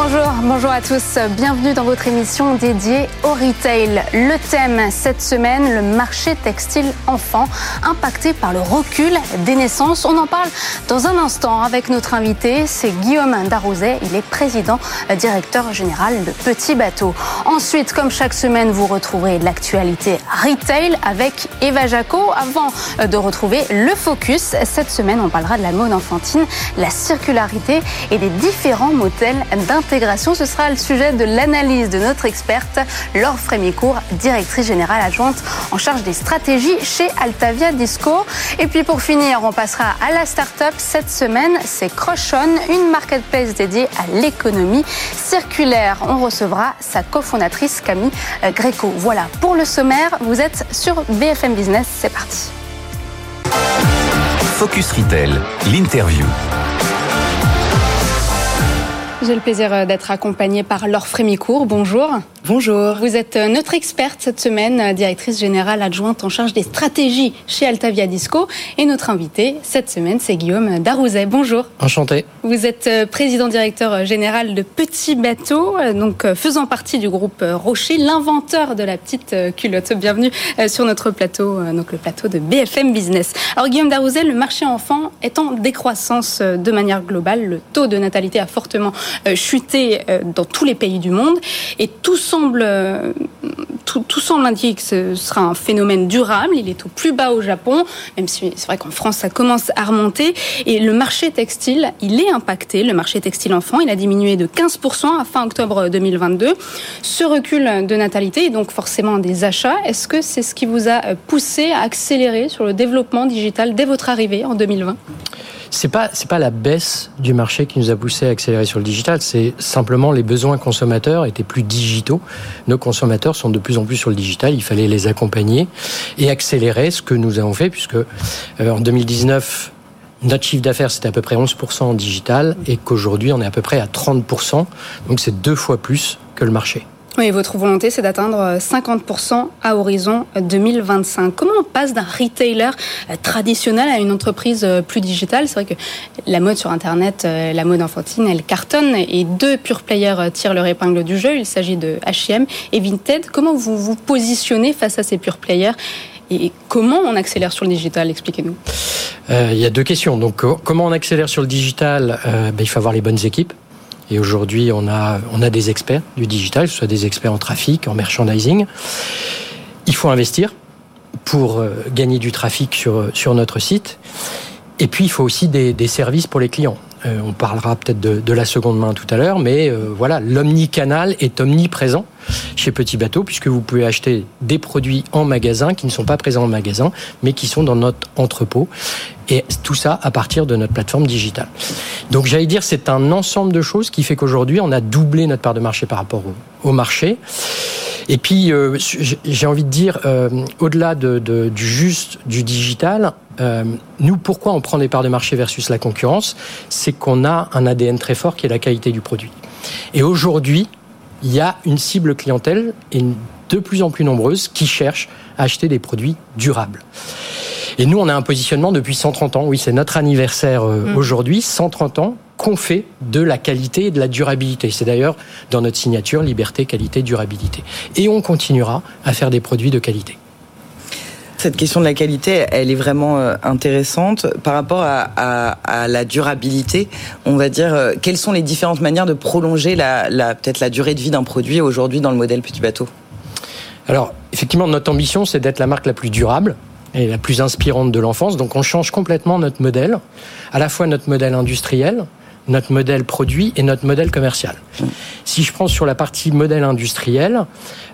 Bonjour, bonjour à tous. Bienvenue dans votre émission dédiée au retail. Le thème cette semaine, le marché textile enfant, impacté par le recul des naissances. On en parle dans un instant avec notre invité, c'est Guillaume Darouzet. Il est président directeur général de Petit Bateau. Ensuite, comme chaque semaine, vous retrouverez l'actualité retail avec Eva Jaco. Avant de retrouver le focus, cette semaine, on parlera de la mode enfantine, la circularité et des différents modèles ce sera le sujet de l'analyse de notre experte Laure Frémicourt, directrice générale adjointe en charge des stratégies chez Altavia Disco. Et puis pour finir, on passera à la start-up. Cette semaine, c'est Crochon, une marketplace dédiée à l'économie circulaire. On recevra sa cofondatrice Camille Gréco. Voilà pour le sommaire. Vous êtes sur BFM Business. C'est parti. Focus Retail, l'interview. J'ai le plaisir d'être accompagnée par Laure Frémicourt. Bonjour. Bonjour. Vous êtes notre experte cette semaine, directrice générale adjointe en charge des stratégies chez Altavia Disco. Et notre invité cette semaine, c'est Guillaume Darouzet. Bonjour. Enchanté. Vous êtes président directeur général de Petit Bateau, donc faisant partie du groupe Rocher, l'inventeur de la petite culotte. Bienvenue sur notre plateau, donc le plateau de BFM Business. Alors Guillaume Darouzet, le marché enfant est en décroissance de manière globale. Le taux de natalité a fortement chuté dans tous les pays du monde et tout semble, tout, tout, semble indiquer que ce sera un phénomène durable. Il est au plus bas au Japon, même si c'est vrai qu'en France ça commence à remonter. Et le marché textile, il est impacté. Le marché textile enfant, il a diminué de 15% à fin octobre 2022. Ce recul de natalité et donc forcément des achats, est-ce que c'est ce qui vous a poussé à accélérer sur le développement digital dès votre arrivée en 2020 c'est pas c'est pas la baisse du marché qui nous a poussé à accélérer sur le digital, c'est simplement les besoins consommateurs étaient plus digitaux. Nos consommateurs sont de plus en plus sur le digital, il fallait les accompagner et accélérer ce que nous avons fait puisque euh, en 2019 notre chiffre d'affaires, c'était à peu près 11% en digital et qu'aujourd'hui, on est à peu près à 30%. Donc, c'est deux fois plus que le marché. Oui, votre volonté, c'est d'atteindre 50% à horizon 2025. Comment on passe d'un retailer traditionnel à une entreprise plus digitale? C'est vrai que la mode sur Internet, la mode enfantine, elle cartonne et deux pure players tirent leur épingle du jeu. Il s'agit de H&M et Vinted. Comment vous vous positionnez face à ces pure players et comment on accélère sur le digital? Expliquez-nous. Euh, il y a deux questions. Donc, comment on accélère sur le digital? Euh, ben, Il faut avoir les bonnes équipes. Et aujourd'hui, on a, on a des experts du digital, que ce soit des experts en trafic, en merchandising. Il faut investir pour gagner du trafic sur, sur notre site. Et puis, il faut aussi des, des services pour les clients. Euh, on parlera peut-être de, de, la seconde main tout à l'heure, mais euh, voilà, l'omnicanal est omniprésent chez Petit Bateau, puisque vous pouvez acheter des produits en magasin qui ne sont pas présents en magasin, mais qui sont dans notre entrepôt. Et tout ça à partir de notre plateforme digitale. Donc j'allais dire, c'est un ensemble de choses qui fait qu'aujourd'hui, on a doublé notre part de marché par rapport au, au marché. Et puis, euh, j'ai envie de dire, euh, au-delà de, du juste du digital, euh, nous, pourquoi on prend des parts de marché versus la concurrence? C'est qu'on a un ADN très fort qui est la qualité du produit. Et aujourd'hui, il y a une cible clientèle et de plus en plus nombreuse qui cherche à acheter des produits durables. Et nous, on a un positionnement depuis 130 ans. Oui, c'est notre anniversaire mmh. aujourd'hui, 130 ans qu'on fait de la qualité et de la durabilité. C'est d'ailleurs dans notre signature liberté, qualité, durabilité. Et on continuera à faire des produits de qualité. Cette question de la qualité, elle est vraiment intéressante par rapport à, à, à la durabilité. On va dire quelles sont les différentes manières de prolonger la, la peut-être la durée de vie d'un produit aujourd'hui dans le modèle petit bateau? Alors effectivement, notre ambition, c'est d'être la marque la plus durable et la plus inspirante de l'enfance. Donc on change complètement notre modèle, à la fois notre modèle industriel, notre modèle produit et notre modèle commercial. Si je prends sur la partie modèle industriel,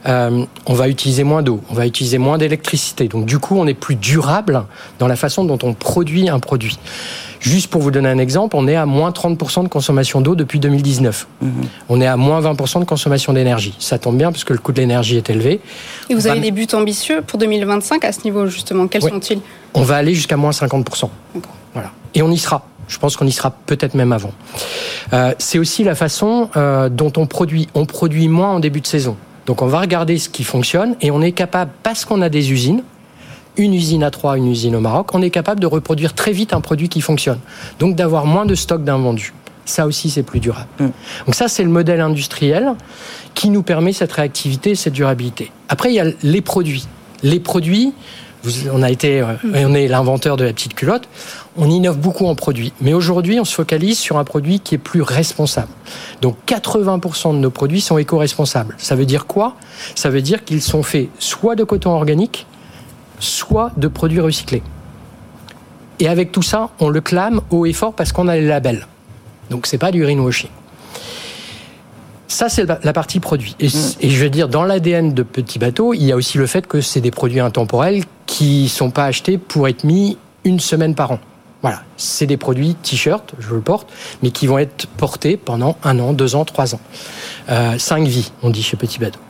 euh, on va utiliser moins d'eau, on va utiliser moins d'électricité. Donc du coup, on est plus durable dans la façon dont on produit un produit. Juste pour vous donner un exemple, on est à moins 30% de consommation d'eau depuis 2019. Mmh. On est à moins 20% de consommation d'énergie. Ça tombe bien puisque le coût de l'énergie est élevé. Et vous avez des buts ambitieux pour 2025 à ce niveau justement. Quels oui. sont-ils? On va aller jusqu'à moins 50%. Voilà. Et on y sera. Je pense qu'on y sera peut-être même avant. Euh, c'est aussi la façon euh, dont on produit. On produit moins en début de saison. Donc on va regarder ce qui fonctionne et on est capable, parce qu'on a des usines, une usine à Troyes, une usine au Maroc, on est capable de reproduire très vite un produit qui fonctionne. Donc d'avoir moins de stock d'invendus. Ça aussi, c'est plus durable. Mm. Donc ça, c'est le modèle industriel qui nous permet cette réactivité, cette durabilité. Après, il y a les produits. Les produits, on a été, euh, on est l'inventeur de la petite culotte. On innove beaucoup en produits, mais aujourd'hui, on se focalise sur un produit qui est plus responsable. Donc, 80% de nos produits sont éco-responsables. Ça veut dire quoi? Ça veut dire qu'ils sont faits soit de coton organique, soit de produits recyclés. Et avec tout ça, on le clame haut et fort parce qu'on a les labels. Donc, c'est pas du greenwashing. Ça, c'est la partie produit. Et, mm. et, je veux dire, dans l'ADN de Petit Bateau, il y a aussi le fait que c'est des produits intemporels qui sont pas achetés pour être mis une semaine par an. Voilà, c'est des produits t-shirt, je le porte, mais qui vont être portés pendant un an, deux ans, trois ans. Euh, cinq vies, on dit chez Petit Bateau.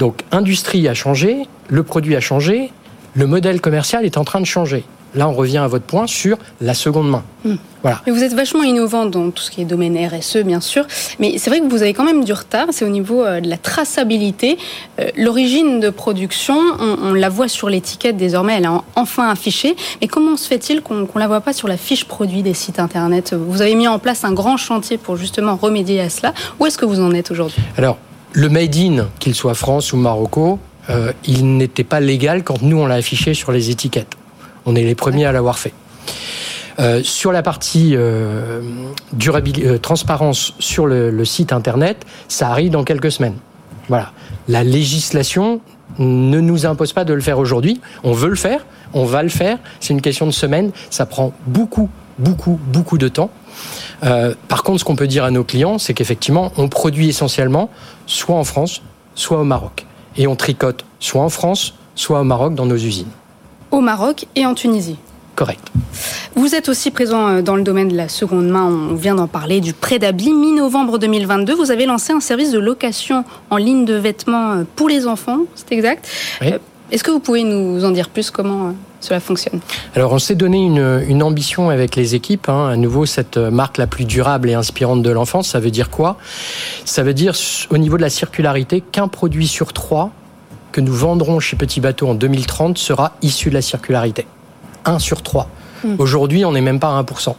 Donc, industrie a changé, le produit a changé, le modèle commercial est en train de changer. Là, on revient à votre point sur la seconde main. Hmm. Voilà. vous êtes vachement innovant dans tout ce qui est domaine RSE, bien sûr, mais c'est vrai que vous avez quand même du retard. C'est au niveau euh, de la traçabilité. Euh, l'origine de production, on, la voit sur l'étiquette désormais, elle est enfin affichée. Mais comment se fait-il qu'on ne la voit pas sur la fiche produit des sites internet? Vous avez mis en place un grand chantier pour justement remédier à cela. Où est-ce que vous en êtes aujourd'hui? Alors, le made in, qu'il soit France ou Marocco, euh, il n'était pas légal quand nous on l'a affiché sur les étiquettes. On est les premiers à l'avoir fait. Euh, sur la partie euh, euh, transparence sur le, site internet, ça arrive dans quelques semaines. Voilà. La législation ne nous impose pas de le faire aujourd'hui. On veut le faire, on va le faire. C'est une question de semaine. Ça prend beaucoup, beaucoup, beaucoup de temps. par contre, ce qu'on peut dire à nos clients, c'est qu'effectivement, on produit essentiellement soit en France, soit au Maroc. Et on tricote soit en France, soit au Maroc dans nos usines au Maroc et en Tunisie. Correct. Vous êtes aussi présent euh, dans le domaine de la seconde main, on vient d'en parler, du prêt d'habits. Mi-novembre 2022, vous avez lancé un service de location en ligne de vêtements euh, pour les enfants, c'est exact oui. Euh, est-ce que vous pouvez nous en dire plus comment cela fonctionne? Alors, on s'est donné une, ambition avec les équipes. Hein. À nouveau, cette marque la plus durable et inspirante de l'enfance, ça veut dire quoi? Ça veut dire, au niveau de la circularité, qu'un produit sur trois que nous vendrons chez Petit Bateau en 2030 sera issu de la circularité. 1 sur 3. Hmm. Aujourd'hui, on n'est même pas à 1%.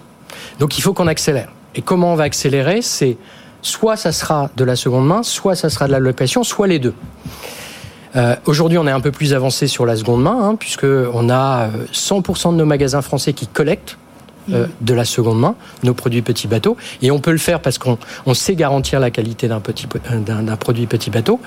Donc il faut qu'on accélère. Et comment on va accélérer? C'est soit ça sera de la seconde main, soit ça sera de la location, soit les deux. Euh, Aujourd'hui, on est un peu plus avancé sur la seconde main, hein, puisqu'on a 100% euh, de nos magasins français qui collectent euh, de la seconde main, nos produits petits bateaux. Et on peut le faire parce qu'on sait garantir la qualité d'un euh, produit petit bateau.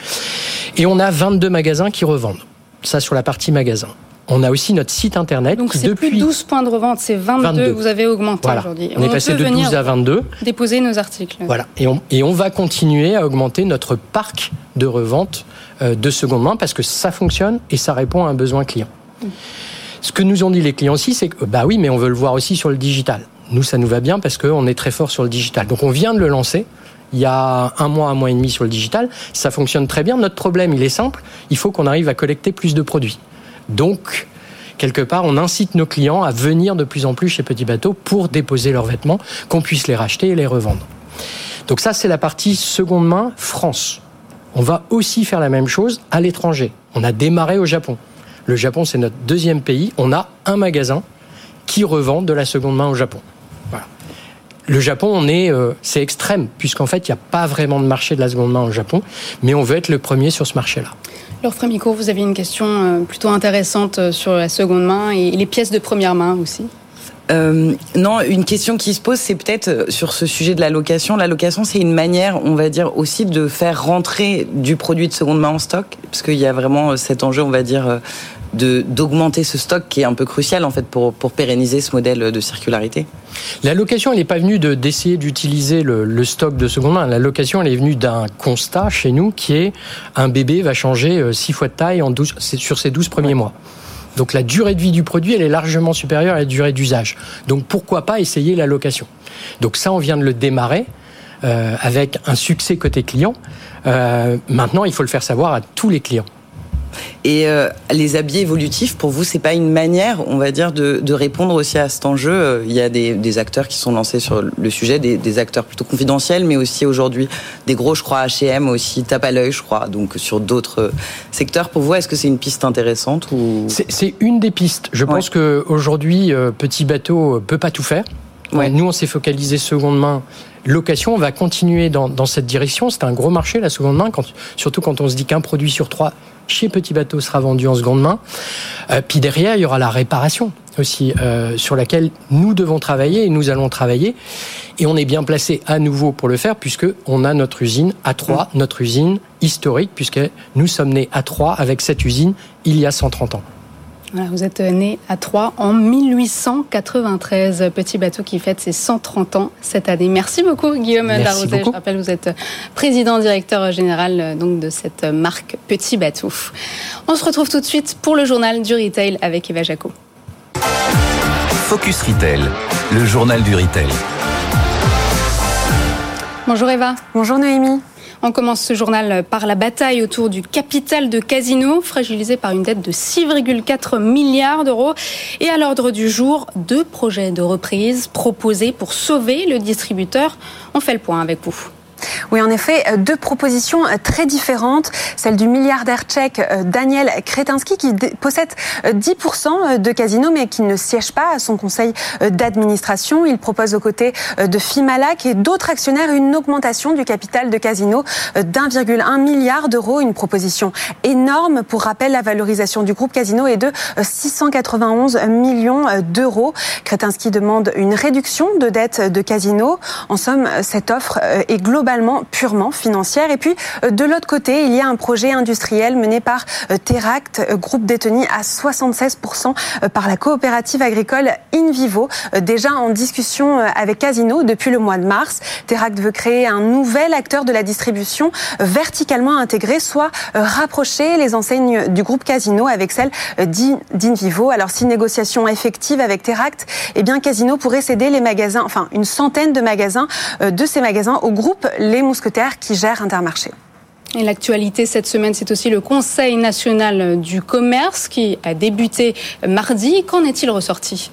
Et on a 22 magasins qui revendent. Ça sur la partie magasin. On a aussi notre site internet. Donc c'est plus 12 points de revente, c'est 22, vous avez augmenté aujourd'hui. On, est passé de 12 à 22. Déposer nos articles. Voilà. Et on, et on va continuer à augmenter notre parc de revente euh, de seconde main parce que ça fonctionne et ça répond à un besoin client. Mm. Ce que nous ont dit les clients aussi, c'est que bah oui, mais on veut le voir aussi sur le digital. Nous, ça nous va bien parce qu'on est très fort sur le digital. Donc on vient de le lancer. Il y a un mois, un mois et demi sur le digital. Ça fonctionne très bien. Notre problème, il est simple. Il faut qu'on arrive à collecter plus de produits. Donc, quelque part, on incite nos clients à venir de plus en plus chez Petit Bateau pour déposer leurs vêtements, qu'on puisse les racheter et les revendre. Donc ça, c'est la partie seconde main France. On va aussi faire la même chose à l'étranger. On a démarré au Japon. Le Japon, c'est notre deuxième pays. On a un magasin qui revend de la seconde main au Japon. Le Japon, on euh, c'est extrême, puisqu'en fait, il n'y a pas vraiment de marché de la seconde main au Japon, mais on veut être le premier sur ce marché-là. Laure Frémico, vous avez une question euh, plutôt intéressante euh, sur la seconde main et les pièces de première main aussi. Euh, non, une question qui se pose, c'est peut-être sur ce sujet de la location. La location, c'est une manière, on va dire, aussi de faire rentrer du produit de seconde main en stock, parce qu'il y a vraiment cet enjeu, on va dire, d'augmenter ce stock qui est un peu crucial en fait pour, pour pérenniser ce modèle de circularité La location, elle n'est pas venue d'essayer d'utiliser le, stock de seconde main. La location, elle est venue d'un constat chez nous qui est un bébé va changer 6 euh, fois de taille en 12, sur ses 12 premiers mois. Donc la durée de vie du produit, elle est largement supérieure à la durée d'usage. Donc pourquoi pas essayer la location? Donc ça, on vient de le démarrer. Euh, avec un succès côté client. Euh, maintenant, il faut le faire savoir à tous les clients. Et euh, les habits évolutifs, pour vous, c'est pas une manière, on va dire, de, de répondre aussi à cet enjeu. Euh, il y a des, des, acteurs qui sont lancés sur le sujet, des, des acteurs plutôt confidentiels, mais aussi aujourd'hui des gros, je crois, H&M aussi tape à l'œil, je crois, donc sur d'autres secteurs. Pour vous, est-ce que c'est une piste intéressante ou? C'est une des pistes. Je pense que aujourd'hui, petit bateau peut pas tout faire. Ouais. Nous, on s'est focalisé seconde main location. On va continuer dans, dans cette direction. C'est un gros marché, la seconde main, quand, surtout quand on se dit qu'un produit sur trois chez Petit Bateau sera vendu en seconde main. Euh, puis derrière, il y aura la réparation aussi, euh, sur laquelle nous devons travailler et nous allons travailler. Et on est bien placé à nouveau pour le faire, puisque on a notre usine à Troyes, mmh. notre usine historique, puisque nous sommes nés à Troyes avec cette usine il y a 130 ans. Voilà, vous êtes né à Troyes en 1893, petit bateau qui fête ses 130 ans cette année. Merci beaucoup Guillaume Darrouzet. Je rappelle, vous êtes président directeur général donc de cette marque Petit Bateau. On se retrouve tout de suite pour le journal du retail avec Eva Jaco. Focus Retail, le journal du retail. Bonjour Eva. Bonjour Noémie. On commence ce journal par la bataille autour du capital de Casino, fragilisé par une dette de 6,4 milliards d'euros. Et à l'ordre du jour, deux projets de reprise proposés pour sauver le distributeur. On fait le point avec vous. Oui, en effet, euh, deux propositions euh, très différentes. Celle du milliardaire tchèque euh, Daniel Kretinsky qui possède 10% de Casino mais qui ne siège pas à son conseil d'administration. Il propose aux côtés de Fimalac et d'autres actionnaires une augmentation du capital de Casino d'1,1 milliard d'euros. Une proposition énorme. Pour rappel, la valorisation du groupe Casino est de 691 millions d'euros. Kretinsky demande une réduction de dette de Casino. En somme, cette offre est purement financière. Et puis, euh, de l'autre côté, il y a un projet industriel mené par euh, Teract, euh, groupe détenu à 76% par la coopérative agricole InVivo, déjà en discussion avec Casino depuis le mois de mars. Teract veut créer un nouvel acteur de la distribution verticalement intégré, soit rapprocher les enseignes du groupe Casino avec celles d'InVivo. Alors, si négociation effective avec Teract, eh bien, Casino pourrait céder les magasins, enfin, une centaine de magasins de ces magasins au groupe Les Mousquetaires qui gère Intermarché. Et l'actualité cette semaine, c'est aussi le Conseil national du commerce qui a débuté mardi. Qu'en est-il ressorti?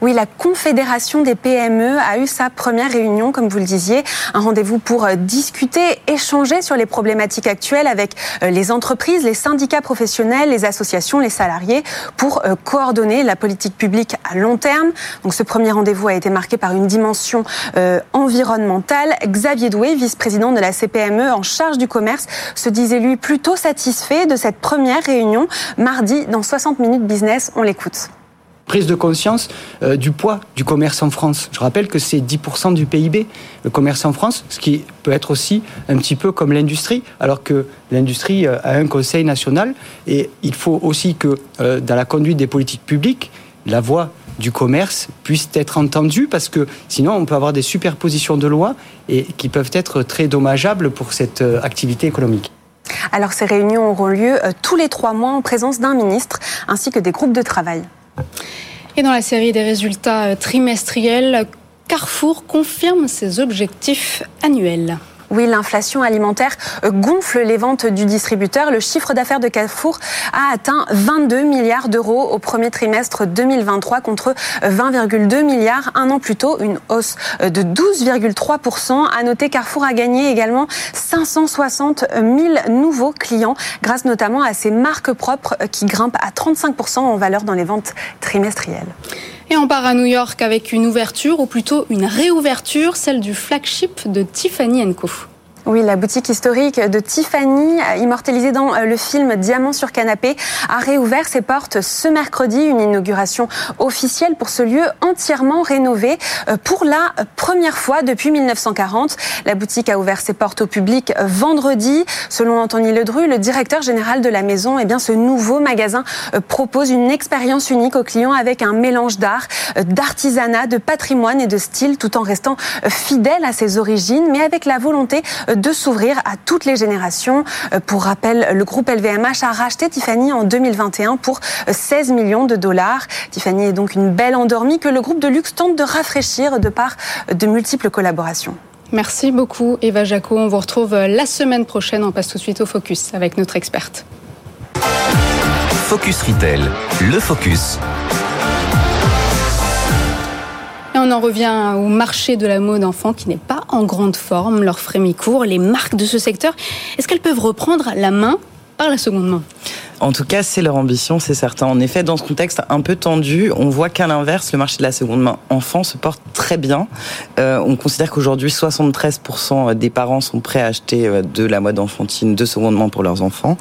Oui, la Confédération des PME a eu sa première réunion, comme vous le disiez, un rendez-vous pour euh, discuter, échanger sur les problématiques actuelles avec euh, les entreprises, les syndicats professionnels, les associations, les salariés, pour euh, coordonner la politique publique à long terme. Donc, ce premier rendez-vous a été marqué par une dimension environnementale. Xavier Doué, vice-président de la CPME en charge du commerce, se disait lui plutôt satisfait de cette première réunion mardi dans 60 minutes business. On l'écoute prise de conscience euh, du poids du commerce en France. Je rappelle que c'est 10% du PIB, le commerce en France, ce qui peut être aussi un petit peu comme l'industrie, alors que l'industrie euh, a un conseil national et il faut aussi que euh, dans la conduite des politiques publiques, la voix du commerce puisse être entendue parce que sinon on peut avoir des superpositions de lois et qui peuvent être très dommageables pour cette activité économique. Alors ces réunions auront lieu tous les trois mois en présence d'un ministre ainsi que des groupes de travail. Et dans la série des résultats trimestriels, Carrefour confirme ses objectifs annuels. Oui, l'inflation alimentaire gonfle les ventes du distributeur. Le chiffre d'affaires de Carrefour a atteint 22 milliards d'euros au premier trimestre 2023 contre 20,2 milliards un an plus tôt, une hausse de 12,3%. À noter, Carrefour a gagné également 560 000 nouveaux clients grâce notamment à ses marques propres qui grimpent à 35% en valeur dans les ventes trimestrielles. Et on part à New York avec une ouverture, ou plutôt une réouverture, celle du flagship de Tiffany Co. Oui, la boutique historique de Tiffany, immortalisée dans euh, le film Diamant sur canapé, a réouvert ses portes ce mercredi. Une inauguration officielle pour ce lieu entièrement rénové euh, pour la première fois depuis 1940. La boutique a ouvert ses portes au public vendredi. Selon Anthony Ledru, le directeur général de la maison, eh bien, ce nouveau magasin euh, propose une expérience unique aux clients avec un mélange d'art, d'artisanat, de patrimoine et de style, tout en restant fidèle à ses origines, mais avec la volonté s'ouvrir à toutes les générations. Euh, pour rappel, le groupe LVMH a racheté Tiffany en 2021 pour 16 millions de dollars. Tiffany est donc une belle endormie que le groupe de luxe tente de rafraîchir de par de multiples collaborations. Merci beaucoup Eva Jaco. On vous retrouve la semaine prochaine. On passe tout de suite au focus avec notre experte. Focus Retail, le focus. On en revient au marché de la mode enfant qui n'est pas en grande forme. Leur frémit court. Les marques de ce secteur, est-ce qu'elles peuvent reprendre la main par la seconde main? En tout cas, c'est leur ambition, c'est certain. En effet, dans ce contexte un peu tendu, on voit qu'à l'inverse, le marché de la seconde main enfant se porte très bien. Euh, on considère qu'aujourd'hui, 73% des parents sont prêts à acheter euh, de la mode enfantine de seconde main pour leurs enfants.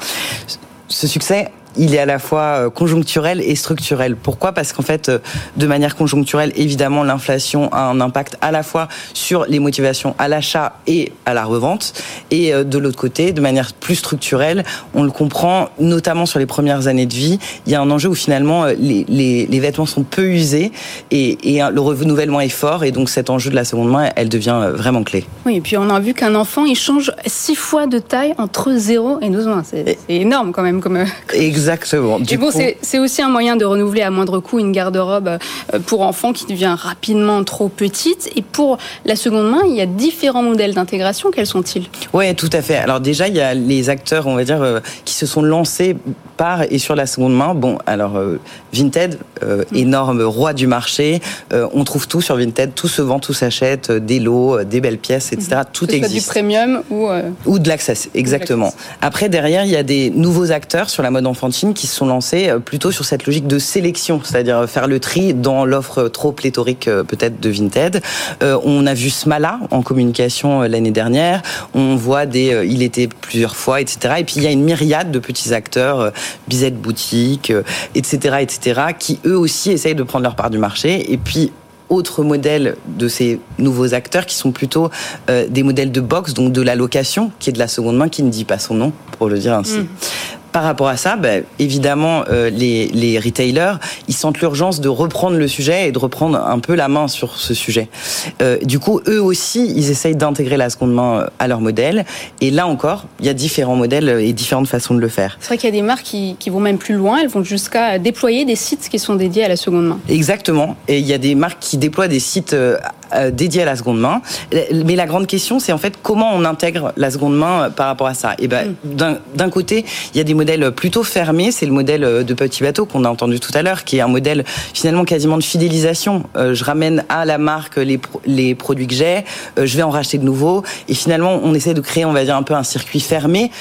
Ce succès il est à la fois euh, conjoncturel et structurel. Pourquoi? Parce qu'en fait, euh, de manière conjoncturelle, évidemment, l'inflation a un impact à la fois sur les motivations à l'achat et à la revente. Et euh, de l'autre côté, de manière plus structurelle, on le comprend, notamment sur les premières années de vie, il y a un enjeu où finalement les, les, les vêtements sont peu usés et, et, le renouvellement est fort. Et donc cet enjeu de la seconde main, elle devient vraiment clé. Oui, et puis on a vu qu'un enfant, il change six fois de taille entre 0 et 12 mois. C'est énorme quand même. Comme... Exactement. Exactement. Du bon, c'est aussi un moyen de renouveler à moindre coût une garde-robe euh, pour enfants qui devient rapidement trop petite. Et pour la seconde main, il y a différents modèles d'intégration. Quels sont-ils? Oui, tout à fait. Alors déjà, il y a les acteurs, on va dire, euh, qui se sont lancés par et sur la seconde main. Bon, alors euh, Vinted, mm. énorme roi du marché. on trouve tout sur Vinted, tout se vend, tout s'achète, des lots, des belles pièces, etc. Mm. Tout existe. du premium ou ou de l'access, exactement. Après, derrière, il y a des nouveaux acteurs sur la mode qui se sont lancés euh, plutôt sur cette logique de sélection, c'est-à-dire faire le tri dans l'offre trop pléthorique euh, peut-être de Vinted. Euh, on a vu Smala en communication l'année dernière. On voit des, il était plusieurs fois, etc. Et puis il y a une myriade de petits acteurs, Bizet Boutique, etc., etc., qui eux aussi essayent de prendre leur part du marché. Et puis autre modèle de ces nouveaux acteurs qui sont plutôt des modèles de box, donc de la location, qui est de la seconde main, qui ne dit pas son nom, pour le dire ainsi. Mm par rapport à ça, ben, évidemment, euh, les, les, retailers, ils sentent l'urgence de reprendre le sujet et de reprendre un peu la main sur ce sujet. Euh, du coup, eux aussi, ils essayent d'intégrer la seconde main euh, à leur modèle. Et là encore, il y a différents modèles et différentes façons de le faire. C'est vrai qu'il y a des marques qui, qui, vont même plus loin. Elles vont jusqu'à déployer des sites qui sont dédiés à la seconde main. Exactement. Et il y a des marques qui déploient des sites dédiés à la seconde main. Mais la grande question, c'est en fait comment on intègre la seconde main par rapport à ça. Et ben, mm. d'un côté, il y a des modèles modèle plutôt fermé, c'est le modèle euh, de petit bateau qu'on a entendu tout à l'heure, qui est un modèle finalement quasiment de fidélisation. Euh, je ramène à la marque les, les produits que j'ai, euh, je vais en racheter de nouveaux, et finalement on essaie de créer, on va dire, un peu un circuit fermé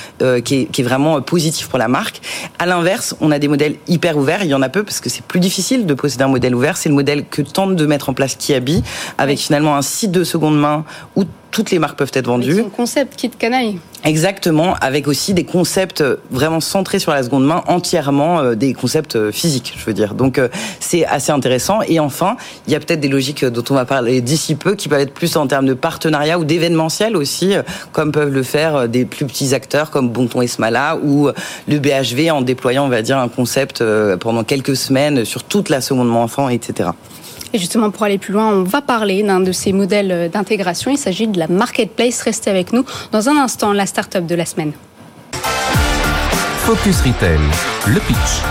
qui, est, qui est vraiment positif pour la marque. À l'inverse, on a des modèles hyper ouverts, il y en a peu parce que c'est plus difficile de posséder un modèle ouvert. C'est le modèle que tente de mettre en place Kiabi, avec finalement un site de seconde main où toutes les marques peuvent être vendues. Son concept kit canaille. Exactement, avec aussi des concepts vraiment centrés sur la seconde main, entièrement euh, des concepts euh, physiques, je veux dire. Donc euh, c'est assez intéressant. Et enfin, il y a peut-être des logiques dont on va parler d'ici peu, qui peuvent être plus en termes de partenariat ou d'événementiel aussi, comme peuvent le faire des plus petits acteurs comme Bonton et Smala ou le BHV en déployant, on va dire, un concept pendant quelques semaines sur toute la seconde main enfant, etc. Et justement, pour aller plus loin, on va parler d'un de ces modèles d'intégration. Il s'agit de la marketplace. Restez avec nous dans un instant, la start-up de la semaine. Focus Retail, le pitch.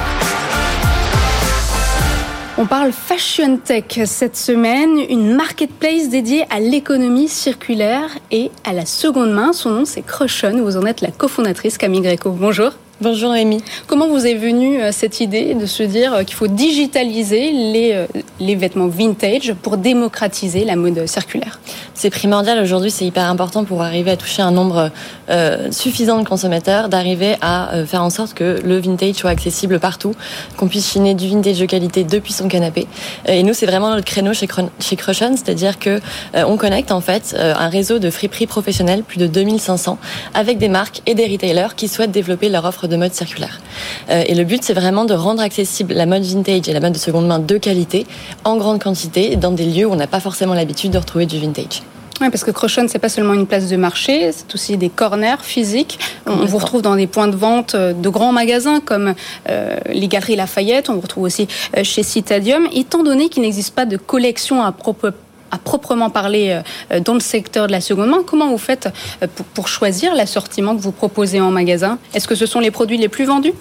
On parle Fashion Tech cette semaine, une marketplace dédiée à l'économie circulaire et à la seconde main. Son nom, c'est Crushon. Vous en êtes la cofondatrice, Camille Greco. Bonjour. Bonjour Amy. Comment vous est venue euh, cette idée de se dire euh, qu'il faut digitaliser les, euh, les vêtements vintage pour démocratiser la mode circulaire? C'est primordial aujourd'hui, c'est hyper important pour arriver à toucher un nombre suffisant de consommateurs, d'arriver à faire en sorte que le vintage soit accessible partout, qu'on puisse chiner du vintage de qualité depuis son canapé. Et nous, c'est vraiment notre créneau chez, chez Crushon, c'est-à-dire que on connecte en fait un réseau de friperies professionnelles, plus de 2500, avec des marques et des retailers qui souhaitent développer leur offre de mode circulaire. Euh, et le but, c'est vraiment de rendre accessible la mode vintage et la mode de seconde main de qualité en grande quantité dans des lieux où on n'a pas forcément l'habitude de retrouver du vintage. Oui, parce que Crochon, c'est pas seulement une place de marché, c'est aussi des corners physiques. On vous retrouve dans des points de vente euh, de grands magasins comme euh, les Galeries Lafayette, on vous retrouve aussi chez Citadium. Étant donné qu'il n'existe pas de collection à propos à proprement parler euh, dans le secteur de la seconde main. Comment vous faites euh, pour choisir l'assortiment que vous proposez en magasin? Est-ce que ce sont les produits les plus vendus?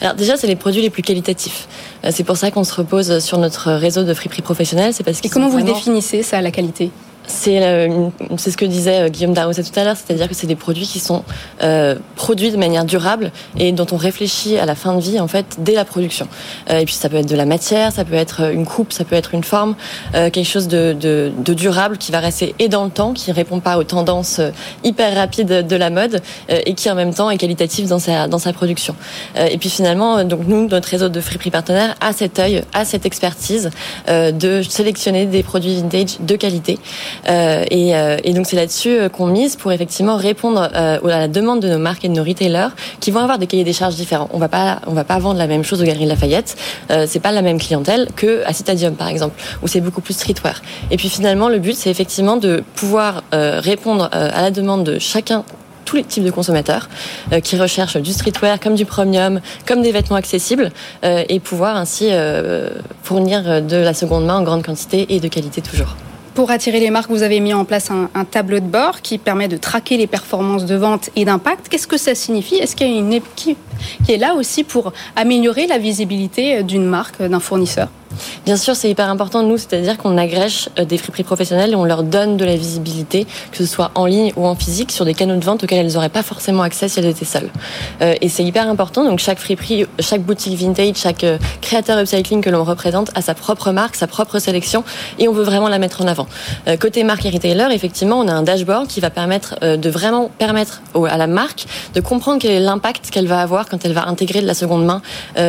Alors déjà, c'est les produits les plus qualitatifs. Euh, c'est pour ça qu'on se repose sur notre réseau de friperies professionnelles. C'est parce Et comment vous le définissez ça, la qualité? C'est c'est ce que disait Guillaume Darroset tout à l'heure, c'est-à-dire que c'est des produits qui sont euh, produits de manière durable et dont on réfléchit à la fin de vie en fait dès la production. Euh, et puis ça peut être de la matière, ça peut être une coupe, ça peut être une forme, euh, quelque chose de, de, de, durable qui va rester et dans le temps, qui répond pas aux tendances hyper rapides de la mode et qui en même temps est qualitatif dans sa dans sa production. et puis finalement, donc nous, notre réseau de friperies partenaires a cet œil, a cette expertise de sélectionner des produits vintage de qualité. Euh, et, euh, et, donc c'est là-dessus euh, qu'on mise pour effectivement répondre à la demande de nos marques et de nos retailers qui vont avoir des cahiers des charges différents. On va pas, on va pas vendre la même chose aux Galeries Lafayette. C'est pas la même clientèle que à Citadium par exemple, où c'est beaucoup plus streetwear. Et puis finalement, le but c'est effectivement de pouvoir répondre à la demande de chacun tous les types de consommateurs euh, qui recherchent du streetwear comme du premium, comme des vêtements accessibles euh, et pouvoir ainsi euh, fournir de la seconde main en grande quantité et de qualité toujours. Pour attirer les marques, vous avez mis en place un, tableau de bord qui permet de traquer les performances de vente et d'impact. Qu'est-ce que ça signifie? Est-ce qu'il y a une équipe qui est là aussi pour améliorer la visibilité d'une marque, d'un fournisseur Bien sûr, c'est hyper important nous, c'est-à-dire qu'on agrège euh, des friperies professionnelles et on leur donne de la visibilité, que ce soit en ligne ou en physique, sur des canaux de vente auxquels elles n'auraient pas forcément accès si elles étaient seules. Euh, et c'est hyper important. Donc chaque friperie, chaque boutique vintage, chaque euh, créateur upcycling que l'on représente a sa propre marque, sa propre sélection, et on veut vraiment la mettre en avant. côté marque et retailer, effectivement, on a un dashboard qui va permettre de vraiment permettre à la marque de comprendre quel est l'impact qu'elle va avoir quand elle va intégrer de la seconde main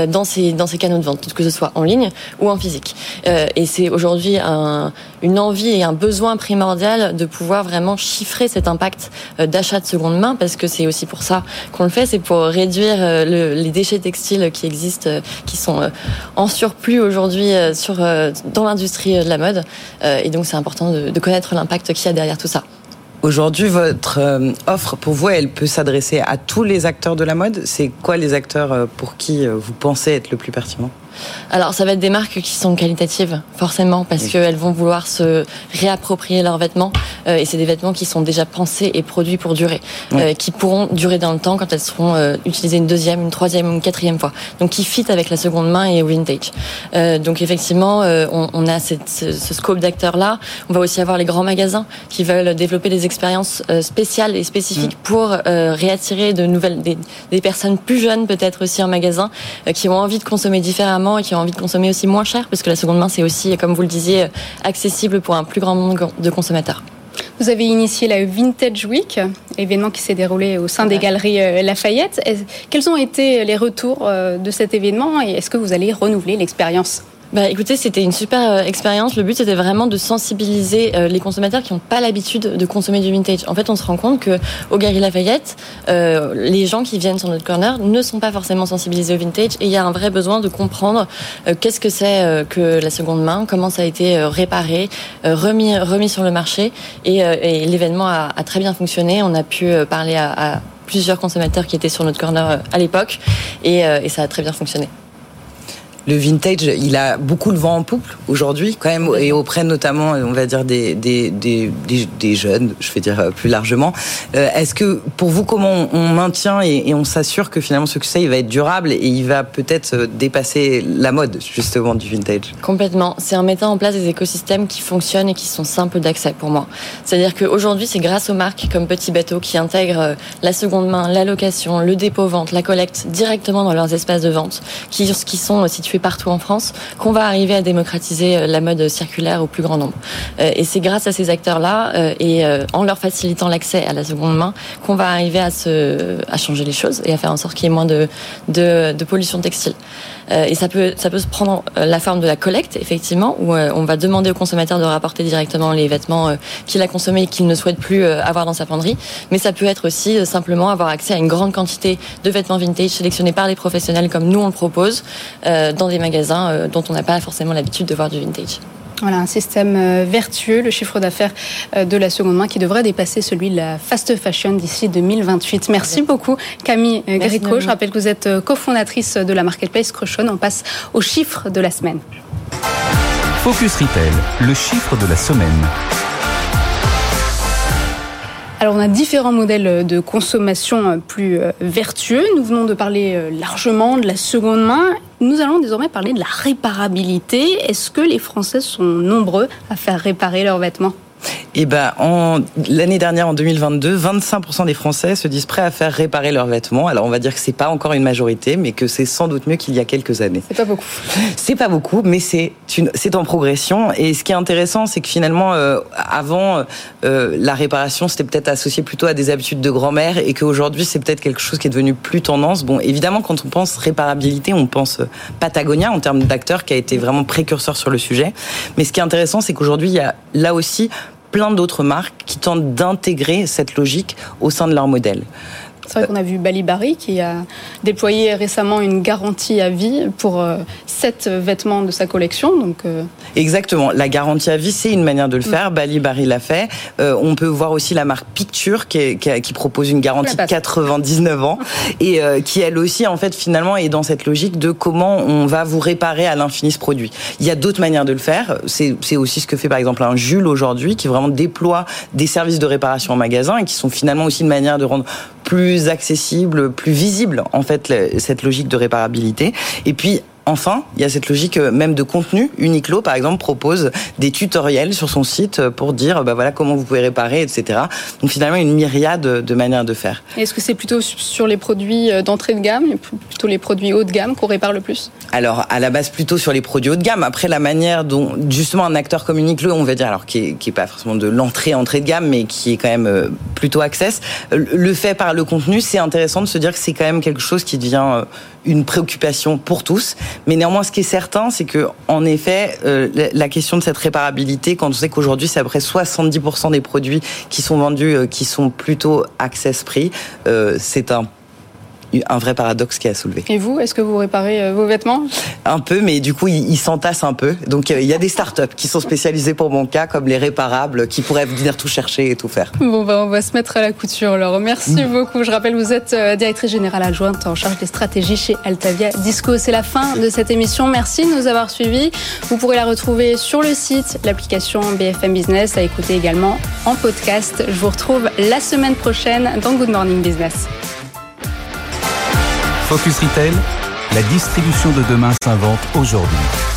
dans ses dans ses canaux de vente, que ce soit en ligne ou en physique. Euh, et c'est aujourd'hui un, une envie et un besoin primordial de pouvoir vraiment chiffrer cet impact euh, d'achat de seconde main, parce que c'est aussi pour ça qu'on le fait, c'est pour réduire euh, le, les déchets textiles qui existent, qui sont en surplus aujourd'hui sur dans l'industrie de la mode. Et donc c'est important de, de connaître l'impact qu'il y a derrière tout ça. Aujourd'hui, votre offre, pour vous, elle peut s'adresser à tous les acteurs de la mode. C'est quoi les acteurs pour qui vous pensez être le plus pertinent? Alors, ça va être des marques qui sont qualitatives, forcément, parce qu'elles vont vouloir se réapproprier leurs vêtements. Euh, et c'est des vêtements qui sont déjà pensés et produits pour durer, euh, qui pourront durer dans le temps quand elles seront euh, utilisées une deuxième, une troisième ou une quatrième fois. Donc, qui fit avec la seconde main et au vintage. donc, effectivement, on, on, a cette, ce, ce, scope d'acteurs-là. On va aussi avoir les grands magasins qui veulent développer des expériences spéciales et spécifiques pour réattirer de nouvelles, des, des personnes plus jeunes peut-être aussi en magasin, qui ont envie de consommer différemment et qui ont envie de consommer aussi moins cher, parce que la seconde main, c'est aussi, comme vous le disiez, accessible pour un plus grand nombre de consommateurs. Vous avez initié la Vintage Week, événement qui s'est déroulé au sein des galeries euh, Lafayette. Quels ont été les retours euh, de cet événement et est-ce que vous allez renouveler l'expérience? Bah, écoutez, c'était une super euh, expérience. Le but, c'était vraiment de sensibiliser euh, les consommateurs qui n'ont pas l'habitude de consommer du vintage. En fait, on se rend compte que au Gary Lafayette, euh, les gens qui viennent sur notre corner ne sont pas forcément sensibilisés au vintage et il y a un vrai besoin de comprendre qu'est-ce que c'est que la seconde main, comment ça a été réparé, remis, remis sur le marché et, l'événement a, très bien fonctionné. On a pu parler à, plusieurs consommateurs qui étaient sur notre corner à l'époque et ça a très bien fonctionné le vintage, il a beaucoup le vent en poupe aujourd'hui, quand même, et auprès notamment, on va dire, des, des, des, des jeunes, je vais dire plus largement. Euh, est-ce que, pour vous, comment on maintient et, on s'assure que finalement ce succès, il va être durable et il va peut-être dépasser la mode, justement, du vintage? Complètement. C'est en mettant en place des écosystèmes qui fonctionnent et qui sont simples d'accès pour moi. C'est-à-dire qu'aujourd'hui, c'est grâce aux marques comme Petit Bateau qui intègrent euh, la seconde main, la location, le dépôt-vente, la collecte directement dans leurs espaces de vente, qui, qui sont situés partout en France, qu'on va arriver à démocratiser euh, la mode circulaire au plus grand nombre. Euh, et c'est grâce à ces acteurs-là euh, et en leur facilitant l'accès à la seconde main qu'on va arriver à, se, à changer les choses et à faire en sorte qu'il y ait moins de, de, pollution textile. Et ça peut, ça peut se prendre la forme de la collecte, effectivement, où on va demander au consommateur de rapporter directement les vêtements qu'il a consommés et qu'il ne souhaite plus avoir dans sa penderie. Mais ça peut être aussi simplement avoir accès à une grande quantité de vêtements vintage sélectionnés par des professionnels comme nous on le propose, des magasins euh, dont on n'a pas forcément l'habitude de voir du vintage. Voilà, un système euh, vertueux, le chiffre d'affaires euh, de la seconde main qui devrait dépasser celui de la fast fashion d'ici 2028. Merci beaucoup Camille Gréco. Je rappelle que vous êtes cofondatrice de la marketplace Crochon. On passe au chiffre de la semaine. Focus Retail, le chiffre de la semaine. Alors on a différents modèles de consommation plus euh, vertueux. Nous venons de parler euh, largement de la seconde main. Nous allons désormais parler de la réparabilité. Est-ce que les Français sont nombreux à faire réparer leurs vêtements? Eh ben, en l'année dernière, en 2022, 25% des Français se disent prêts à faire réparer leurs vêtements. Alors, on va dire que c'est pas encore une majorité, mais que c'est sans doute mieux qu'il y a quelques années. C'est pas beaucoup. C'est pas beaucoup, mais c'est une, c'est en progression. Et ce qui est intéressant, c'est que finalement, euh, avant, euh, la réparation, c'était peut-être associé plutôt à des habitudes de grand-mère, et qu'aujourd'hui, c'est peut-être quelque chose qui est devenu plus tendance. Bon, évidemment, quand on pense réparabilité, on pense Patagonia en termes d'acteurs qui a été vraiment précurseur sur le sujet. Mais ce qui est intéressant, c'est qu'aujourd'hui, il y a là aussi plein d'autres marques qui tentent d'intégrer cette logique au sein de leur modèle. C'est vrai qu'on a vu Balibari qui a déployé récemment une garantie à vie pour euh, sept vêtements de sa collection. Donc, euh, Exactement. La garantie à vie, c'est une manière de le faire. Balibari l'a fait. Euh, on peut voir aussi la marque Picture qui, est- qui a- qui propose une garantie de 99 ans et euh, qui elle aussi en fait finalement est dans cette logique de comment on va vous réparer à l'infini ce produit. Il y a d'autres manières de le faire. C'est aussi ce que fait par exemple un Jules aujourd'hui qui vraiment déploie des services de réparation en magasin et qui sont finalement aussi une manière de rendre plus accessible, plus visible en fait cette logique de réparabilité. Et puis Enfin, il y a cette logique euh, même de contenu. Uniqlo, par exemple, propose des tutoriels sur son site euh, pour dire, bah voilà, comment vous pouvez réparer, etc. Donc finalement, une myriade de manières de faire. Est-ce que c'est plutôt sur les produits euh, d'entrée de gamme, plutôt les produits haut de gamme qu'on répare le plus? Alors, à la base, plutôt sur les produits haut de gamme. Après, la manière dont, justement, un acteur comme Uniqlo, on va dire, alors qui est, qui est pas forcément de l'entrée, entrée de gamme, mais qui est quand même plutôt access, le fait par le contenu, c'est intéressant de se dire que c'est quand même quelque chose qui devient une préoccupation pour tous. Mais néanmoins, ce qui est certain, c'est que, en effet, euh, la- question de cette réparabilité, quand on sait qu'aujourd'hui, c'est à peu près 70% des produits qui sont vendus, euh, qui sont plutôt access prix, euh, c'est un un vrai paradoxe qui a soulevé. Et vous, est-ce que vous réparez euh, vos vêtements? Un peu, mais du coup, ils s'entassent un peu. Donc, euh, il y a des startups qui sont spécialisées pour mon cas, comme les réparables, qui pourraient venir tout chercher et tout faire. Bon, bah, on va se mettre à la couture. Alors, merci beaucoup. Je rappelle, vous êtes euh, directrice générale adjointe en charge des stratégies chez Altavia Disco. C'est la fin de cette émission. Merci de nous avoir suivis. Vous pourrez la retrouver sur le site, l'application BFM Business, à écouter également en podcast. Je vous retrouve la semaine prochaine dans Good Morning Business. Focus Retail, la distribution de demain s'invente aujourd'hui.